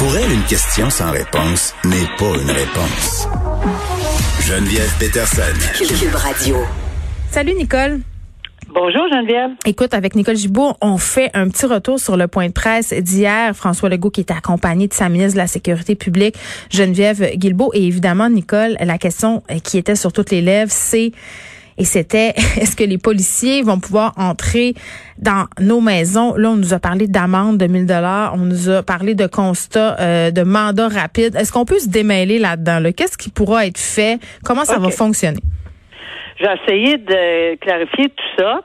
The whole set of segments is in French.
Pour elle, une question sans réponse n'est pas une réponse. Geneviève Peterson. Cube Radio. Salut Nicole. Bonjour Geneviève. Écoute, avec Nicole Gibault, on fait un petit retour sur le point de presse d'hier. François Legault qui était accompagné de sa ministre de la Sécurité publique, Geneviève Guilbeault. Et évidemment, Nicole, la question qui était sur toutes les lèvres, c'est et c'était est-ce que les policiers vont pouvoir entrer dans nos maisons? Là, on nous a parlé d'amende de 1000 dollars, on nous a parlé de constat euh, de mandat rapide. Est-ce qu'on peut se démêler là-dedans Qu'est-ce qui pourra être fait? Comment ça va fonctionner? J'ai essayé de clarifier tout ça.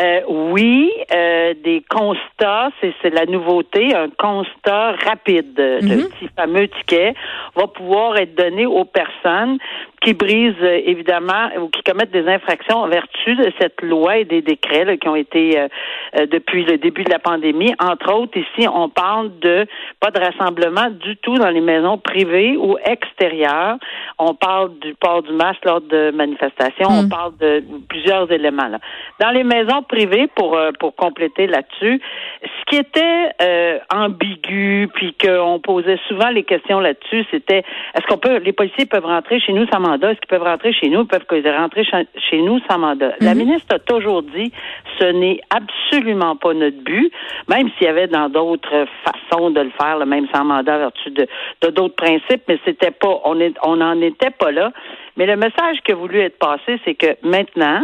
Euh, oui, euh, des constats, c'est la nouveauté, un constat rapide. Le mhm. petit fameux ticket va pouvoir être donné aux personnes qui brisent euh, évidemment ou qui commettent des infractions en vertu de cette loi et des décrets qui ont été euh, euh, depuis le début de la pandémie. Entre autres, ici, on parle de pas de rassemblement du tout dans les maisons privées ou extérieures. On parle du port du masque lors de manifestations. On hmm. parle de plusieurs éléments. Là. Dans les maisons privées, pour pour compléter là-dessus, ce qui était ambigu, puis qu'on posait souvent les questions là-dessus, c'était est-ce qu'on peut, les policiers peuvent rentrer chez nous sans est-ce qu'ils peuvent rentrer chez nous? Ils peuvent rentrer chez nous sans mandat? La mhm. ministre a toujours dit ce n'est absolument pas notre but, même s'il y avait dans d'autres façons de le faire, le même sans mandat, vertu de d'autres principes, mais c'était pas, on on n'en était pas là. Mais le message qui a voulu être passé, c'est que maintenant,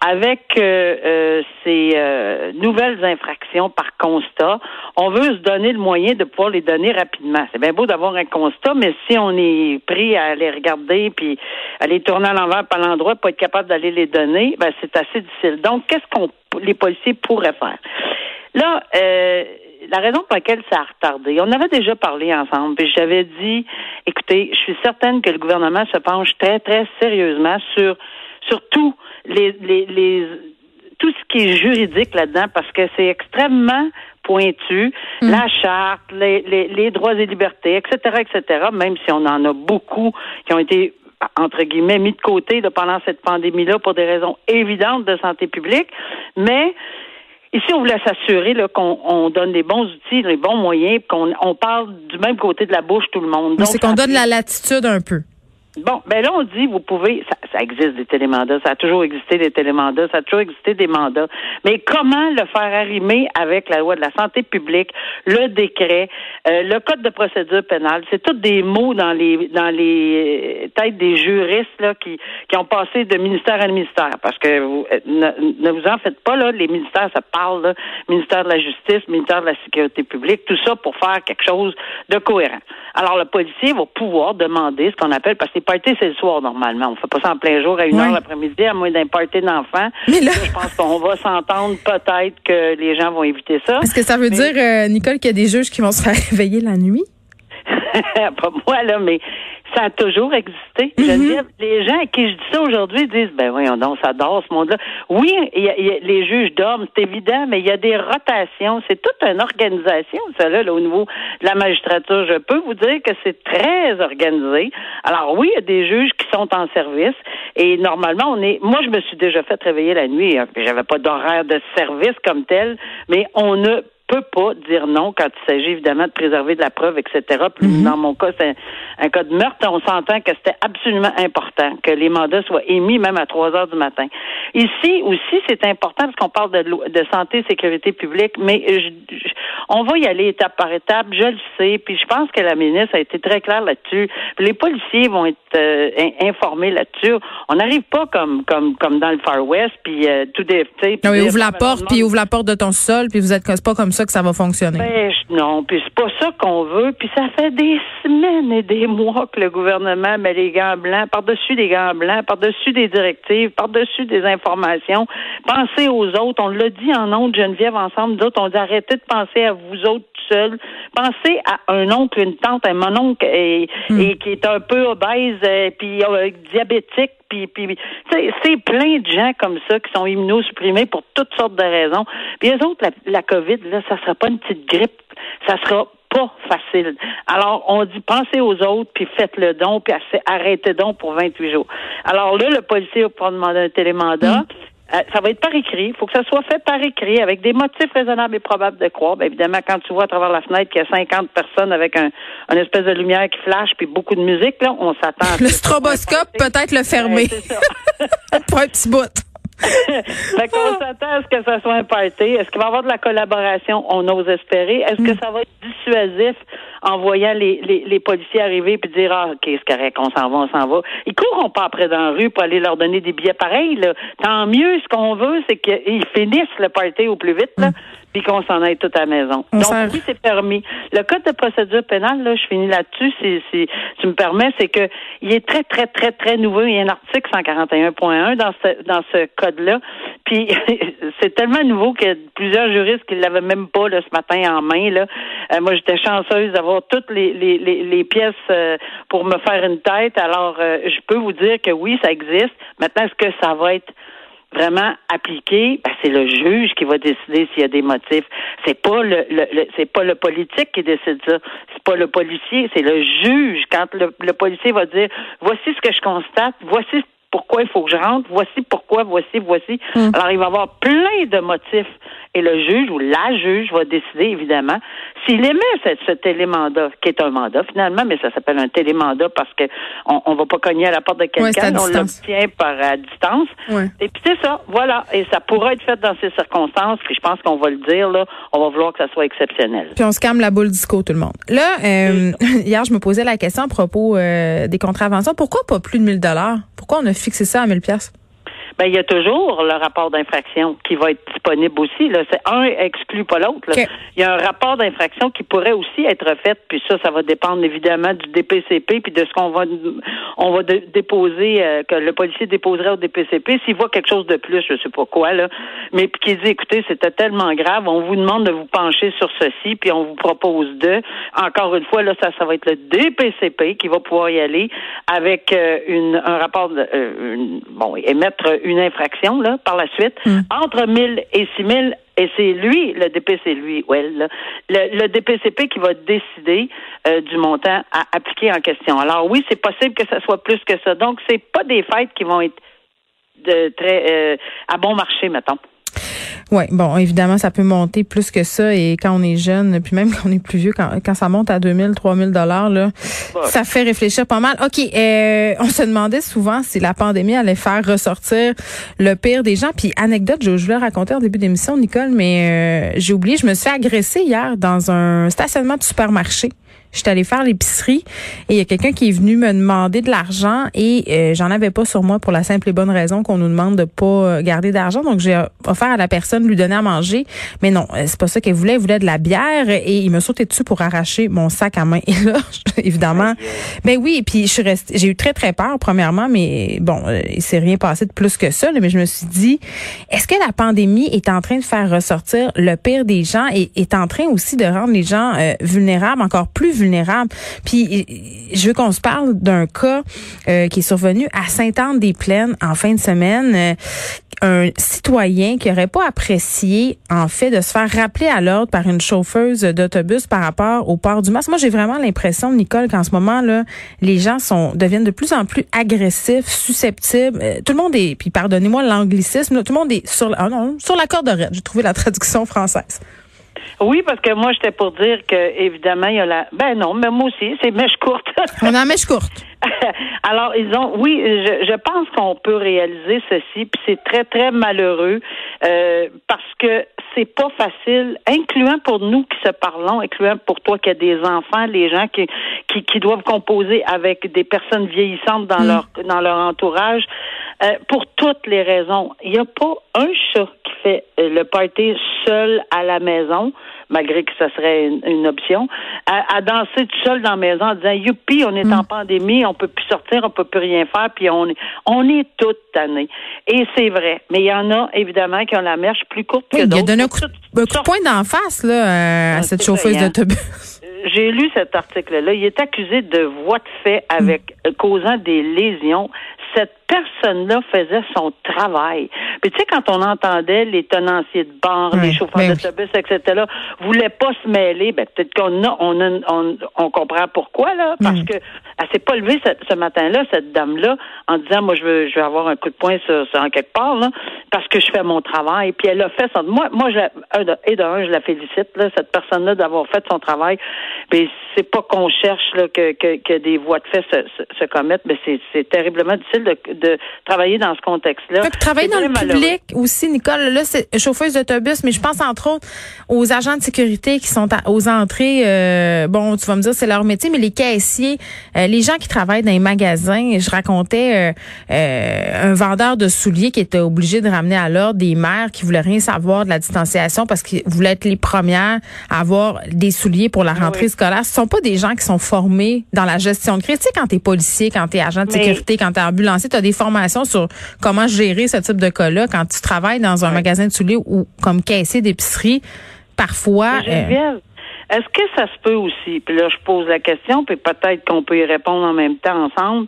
avec euh, euh, ces euh, nouvelles infractions par constat, on veut se donner le moyen de pouvoir les donner rapidement. C'est bien beau d'avoir un constat, mais si on est pris à les regarder puis à les tourner à l'envers par l'endroit, pas être capable d'aller les donner, ben c'est assez difficile. Donc, qu'est-ce qu'on les policiers pourraient faire? Là, la raison pour laquelle ça a retardé, on avait déjà parlé ensemble, puis j'avais dit, écoutez, je suis certaine que le gouvernement se penche très, très sérieusement sur, sur tout les, les, les tout ce qui est juridique là-dedans parce que c'est extrêmement pointu, hmm. la charte, les, les, les, droits et libertés, etc., etc., même si on en a beaucoup qui ont été entre guillemets mis de côté pendant cette pandémie-là pour des raisons évidentes de santé publique, mais Ici, on voulait s'assurer qu'on donne les bons outils, les bons moyens, qu'on on parle du même côté de la bouche tout le monde. C'est qu'on donne la latitude un peu. Bon, ben là, on dit, vous pouvez, ça, ça, existe des télémandats, ça a toujours existé des télémandats, ça a toujours existé des mandats. Mais comment le faire arrimer avec la loi de la santé publique, le décret, euh, le code de procédure pénale? C'est tous des mots dans les dans les têtes des juristes là qui, qui ont passé de ministère à ministère. Parce que vous, euh, ne, vous en faites pas, là, les ministères, ça parle, là, ministère de la Justice, ministère de la Sécurité publique, tout ça pour faire quelque chose de cohérent. Alors, le policier va pouvoir demander ce qu'on appelle, parce que party, c'est le soir normalement. On fait pas ça en plein jour à une heure l'après-midi, à moins d'un party d'enfants. Mais là, je pense qu'on va s'entendre peut-être que les gens vont éviter ça. Est-ce que ça veut dire, euh, Nicole, qu'il y a des juges qui vont se faire réveiller la nuit? pas moi, là, mais ça a toujours existé. Mhm. les gens à qui je dis ça aujourd'hui disent, ben donc, ça dort ce monde-là. Oui, les juges dorment, c'est évident, mais il y a des rotations. C'est toute une organisation, ça, là, au niveau de la magistrature. Je peux vous dire que c'est très organisé. Alors oui, il y a des juges qui sont en service et normalement, on est. Moi, je me suis déjà fait réveiller la nuit. Hein, j'avais pas d'horaire de service comme tel, mais on ne peut pas dire non quand il s'agit évidemment de préserver de la preuve, etc. Mhm. Dans mon cas, c'est un, cas de meurtre. On s'entend que c'était absolument important que les mandats soient émis même à 3 heures du matin. Ici aussi, c'est important parce qu'on parle de, de santé et sécurité publique, mais on va y aller étape par étape. Je le sais, puis je pense que la ministre a été très claire là-dessus. Les policiers vont être euh, informés là-dessus. On n'arrive pas comme comme comme dans le Far West, puis euh, tout des. Non, ouvre la porte, puis ouvre la porte de ton sol, puis vous êtes pas comme ça que ça va fonctionner. Ben, non, puis c'est pas ça qu'on veut. Puis ça fait des semaines et des mois que le gouvernement met les gants blancs par-dessus des gants blancs, par-dessus des directives, par-dessus des informations. Pensez aux autres. On l'a dit en ondes, Geneviève, ensemble. D'autres, on dit arrêtez de penser à vous autres seuls. Pensez à un oncle, une tante, un mon oncle et, hmm. qui est un peu obèse, et euh, puis euh, diabétique, puis, puis c'est plein de gens comme ça qui sont immunosupprimés pour toutes sortes de raisons. Puis les autres, la, la COVID, là, ça sera pas une petite grippe, ça sera pas facile. Alors, on dit pensez aux autres, puis faites le don, puis arrêtez donc pour 28 jours. Alors là, le policier va pouvoir demander un télémandat. Mm. Euh, ça va être par écrit. Il faut que ça soit fait par écrit avec des motifs raisonnables et probables de croire. Bien, évidemment, quand tu vois à travers la fenêtre qu'il y a 50 personnes avec un, une espèce de lumière qui flash puis beaucoup de musique, là, on s'attend. Le stroboscope, peut-être le fermer. Pour un petit bout. fait qu'on s'attend à ce que ça soit un party. Est-ce qu'il va y avoir de la collaboration? On ose espérer. Est-ce que mm. ça va être dissuasif en voyant les, les, les policiers arriver puis dire Ah, OK, c'est correct, on s'en va, on s'en va? Ils courront pas après dans la rue pour aller leur donner des billets pareils. Là. Tant mieux, ce qu'on veut, c'est qu'ils finissent le party au plus vite. Là. Puis qu'on s'en aille tout à la maison. Donc, oui, c'est permis. Le code de procédure pénale, là, je finis là-dessus, si, si tu me permets, c'est que il est très, très, très, très nouveau. Il y a un article 141.1 dans ce, dans ce code-là. Puis, c'est tellement nouveau a plusieurs juristes qui l'avaient même pas, là, ce matin en main, là. Euh, moi, j'étais chanceuse d'avoir toutes les, les, les, pièces euh, pour me faire une tête. Alors, euh, je peux vous dire que oui, ça existe. Maintenant, est-ce que ça va être vraiment appliqué, ben, c'est le juge qui va décider s'il y a des motifs. C'est pas le, c'est pas le politique qui décide ça. C'est pas le policier, c'est le juge. Quand le, le policier va dire voici ce que je constate, voici pourquoi il faut que je rentre, voici pourquoi, voici, voici. Hmm. Alors, il va y avoir plein de motifs. Et le juge ou la juge va décider, évidemment, s'il émet cet, ce télémandat, qui est un mandat finalement, mais ça s'appelle un télémandat parce que on, ne va pas cogner à la porte de quelqu'un, on l'obtient par à distance. Et puis c'est ça, voilà. Et ça pourra être fait dans ces circonstances, puis je pense qu'on va le dire, là, on va vouloir que ça soit exceptionnel. Puis on se calme la boule disco, tout le monde. Là, euh, hier, je me posais la question à propos euh, des contraventions. Pourquoi pas plus de 1000 dollars? Pourquoi on a fixé ça à 1000 pièces? Ben il y a toujours le rapport d'infraction qui va être disponible aussi. Là, c'est un exclut pas l'autre. Il y a un rapport d'infraction qui pourrait aussi être fait, puis ça, ça va dépendre évidemment du DPCP puis de ce qu'on va on va déposer euh, que le policier déposerait au DPCP s'il voit quelque chose de plus, je sais pas quoi là, mais puis qu'il dit écoutez, c'était tellement grave, on vous demande de vous pencher sur ceci, puis on vous propose de. Encore une fois là, ça, ça va être le DPCP qui va pouvoir y aller avec euh, une, un rapport de, euh, bon émettre une infraction là, par la suite, hmm. entre 1000 et 6000 et c'est lui, le DPC, lui, ouais, le, le, DPCP qui va décider euh, du montant à appliquer en question. Alors oui, c'est possible que ça soit plus que ça. Donc, c'est pas des fêtes qui vont être de très euh, à bon marché, mettons. Oui, bon, évidemment, ça peut monter plus que ça. Et quand on est jeune, puis même quand on est plus vieux, quand, quand ça monte à 2000, 3000 dollars, là, ça fait réfléchir pas mal. OK, euh, on se demandait souvent si la pandémie allait faire ressortir le pire des gens. Puis, anecdote, je, je voulais raconter au début d'émission, Nicole, mais euh, j'ai oublié, je me suis fait agresser hier dans un stationnement de supermarché. J'étais allée faire l'épicerie et il y a quelqu'un qui est venu me demander de l'argent et euh, j'en avais pas sur moi pour la simple et bonne raison qu'on nous demande de pas euh, garder d'argent. Donc j'ai offert à la personne de lui donner à manger, mais non, euh, c'est pas ça qu'elle voulait. Elle voulait de la bière et il me sautait dessus pour arracher mon sac à main. Et là, évidemment, ben oui. Et puis je suis restée, j'ai eu très très peur premièrement, mais bon, il s'est rien passé de plus que ça. mais je me suis dit, est-ce que la pandémie est en train de faire ressortir le pire des gens et est en train aussi de rendre les gens vulnérables encore plus vulnérables puis je veux qu'on se parle d'un cas euh, qui est survenu à Sainte-Anne-des-Plaines en fin de semaine. Euh, un citoyen qui aurait pas apprécié en fait de se faire rappeler à l'ordre par une chauffeuse d'autobus par rapport au port du masque. Moi, j'ai vraiment l'impression, Nicole, qu'en ce moment là, les gens sont deviennent de plus en plus agressifs, susceptibles. Euh, tout le monde est, puis pardonnez-moi l'anglicisme, tout le monde est sur, non, sur la corde de J'ai trouvé la traduction française. Oui, parce que moi, j'étais pour dire que, évidemment, il y a la. Ben non, mais moi aussi, c'est mèche courte. On a mèche courte. Alors, ils ont. Oui, je, je pense qu'on peut réaliser ceci, puis c'est très, très malheureux euh, parce que c'est pas facile, incluant pour nous qui se parlons, incluant pour toi qui as des enfants, les gens qui, qui, qui doivent composer avec des personnes vieillissantes dans mm. leur dans leur entourage, euh, pour toutes les raisons. Il n'y a pas un chat qui fait euh, le party seul à la maison malgré que ça serait une, option, à, danser tout seul dans la maison en disant youpi, on est en mm. pandémie, on peut plus sortir, on peut plus rien faire, puis on est on est toute tannée. Et c'est vrai, mais il y en a évidemment qui ont la mèche plus courte que d'autres. Il a donné un coup, de poing d'en face là euh, à cette chauffeuse d'autobus. J'ai lu cet article-là. Il est accusé de voie de fait avec mm. causant des lésions. Cette personne-là faisait son travail. Puis tu sais, quand on entendait les tenanciers de bar, les chauffeurs ben d'autobus, etc., voulaient pas se mêler, ben peut-être qu'on a, on, on, on, comprend pourquoi, là, parce mm. que elle s'est pas levée ce, matin-là, cette dame-là, en disant, moi, je veux, je vais avoir un coup de poing sur, en quelque part, là, parce que je fais mon travail. Puis elle a fait son, moi, moi, je, et d'un, je la félicite, là, cette personne-là, d'avoir fait son travail. Mais c'est pas qu'on cherche, là, que, que, que, des voies de fait se, se, commettent, mais c'est terriblement difficile de, de travailler dans ce contexte-là. Travailler dans le public aussi, Nicole, là, c'est chauffeuse d'autobus, mais je pense entre autres aux agents de sécurité qui sont aux entrées. Euh, bon, tu vas me dire, c'est leur métier, mais les caissiers, euh, les gens qui travaillent dans les magasins, je racontais euh, un vendeur de souliers qui était obligé de ramener à l'ordre des mères qui voulaient rien savoir de la distanciation parce qu'ils voulaient être les premières à avoir des souliers pour la rentrée scolaire. Ce sont pas des gens qui sont formés dans la gestion de crise. Tu sais, quand t'es policier, quand t'es agent de sécurité, quand t'es ambulancier, t'as des formations sur comment gérer ce type de cas-là. Quand tu travailles dans un magasin de souliers ou comme caissier d'épicerie, parfois. Euh, est-ce que ça se peut aussi, puis là je pose la question, puis peut-être qu'on peut y répondre en même temps ensemble.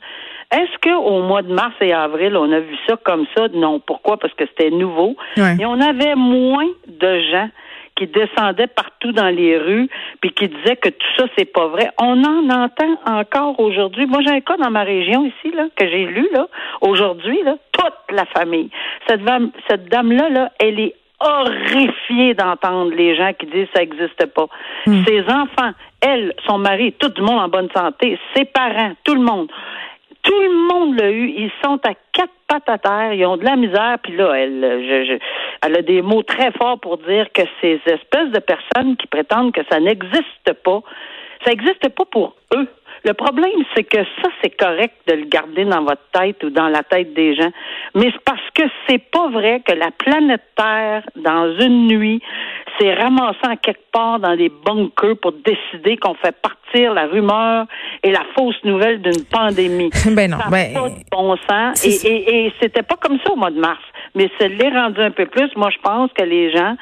Est-ce qu'au mois de mars et avril, on a vu ça comme ça? Non. Pourquoi? Parce que c'était nouveau. Et on avait moins de gens qui descendaient partout dans les rues puis qui disaient que tout ça c'est pas vrai. On en entend encore aujourd'hui. Moi j'ai un cas dans ma région ici là que j'ai lu là aujourd'hui là toute la famille. Cette dame cette dame là là elle est horrifiée d'entendre les gens qui disent ça n'existe pas. Hmm. Ses enfants, elle, son mari, tout le monde en bonne santé, ses parents, tout le monde. Tout le monde l'a eu. Ils sont à quatre pattes à terre. Ils ont de la misère. Puis là, elle, je, elle a des mots très forts pour dire que ces espèces de personnes qui prétendent que ça n'existe pas, ça n'existe pas pour eux. Le problème, c'est que ça, c'est correct de le garder dans votre tête ou dans la tête des gens. Mais c'est parce que c'est pas vrai que la planète Terre, dans une nuit, s'est ramassée en quelque part dans des bunkers pour décider qu'on fait partir la rumeur et la fausse nouvelle d'une pandémie. ben non, ben, pas de bon sens. Et, et, et c'était pas comme ça au mois de mars. Mais ça l'est rendu un peu plus. Moi, je pense que les gens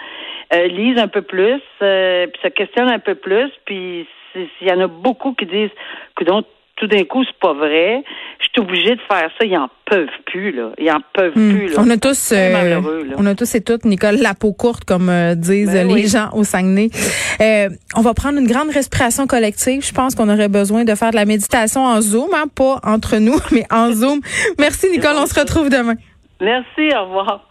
euh, lisent un peu plus, euh, puis se questionnent un peu plus, puis il y en a beaucoup qui disent que donc tout d'un coup, c'est pas vrai. Je suis obligée de faire ça. Ils en peuvent plus, là. Ils en peuvent hmm. plus, là. On a tous, euh, on a tous et toutes, Nicole, la peau courte, comme euh, disent ben les gens au Saguenay. Euh, on va prendre une grande respiration collective. Je pense qu'on aurait besoin de faire de la méditation en Zoom, hein, pas entre nous, mais en Zoom. Merci, Nicole. On se retrouve demain. Merci. Au revoir.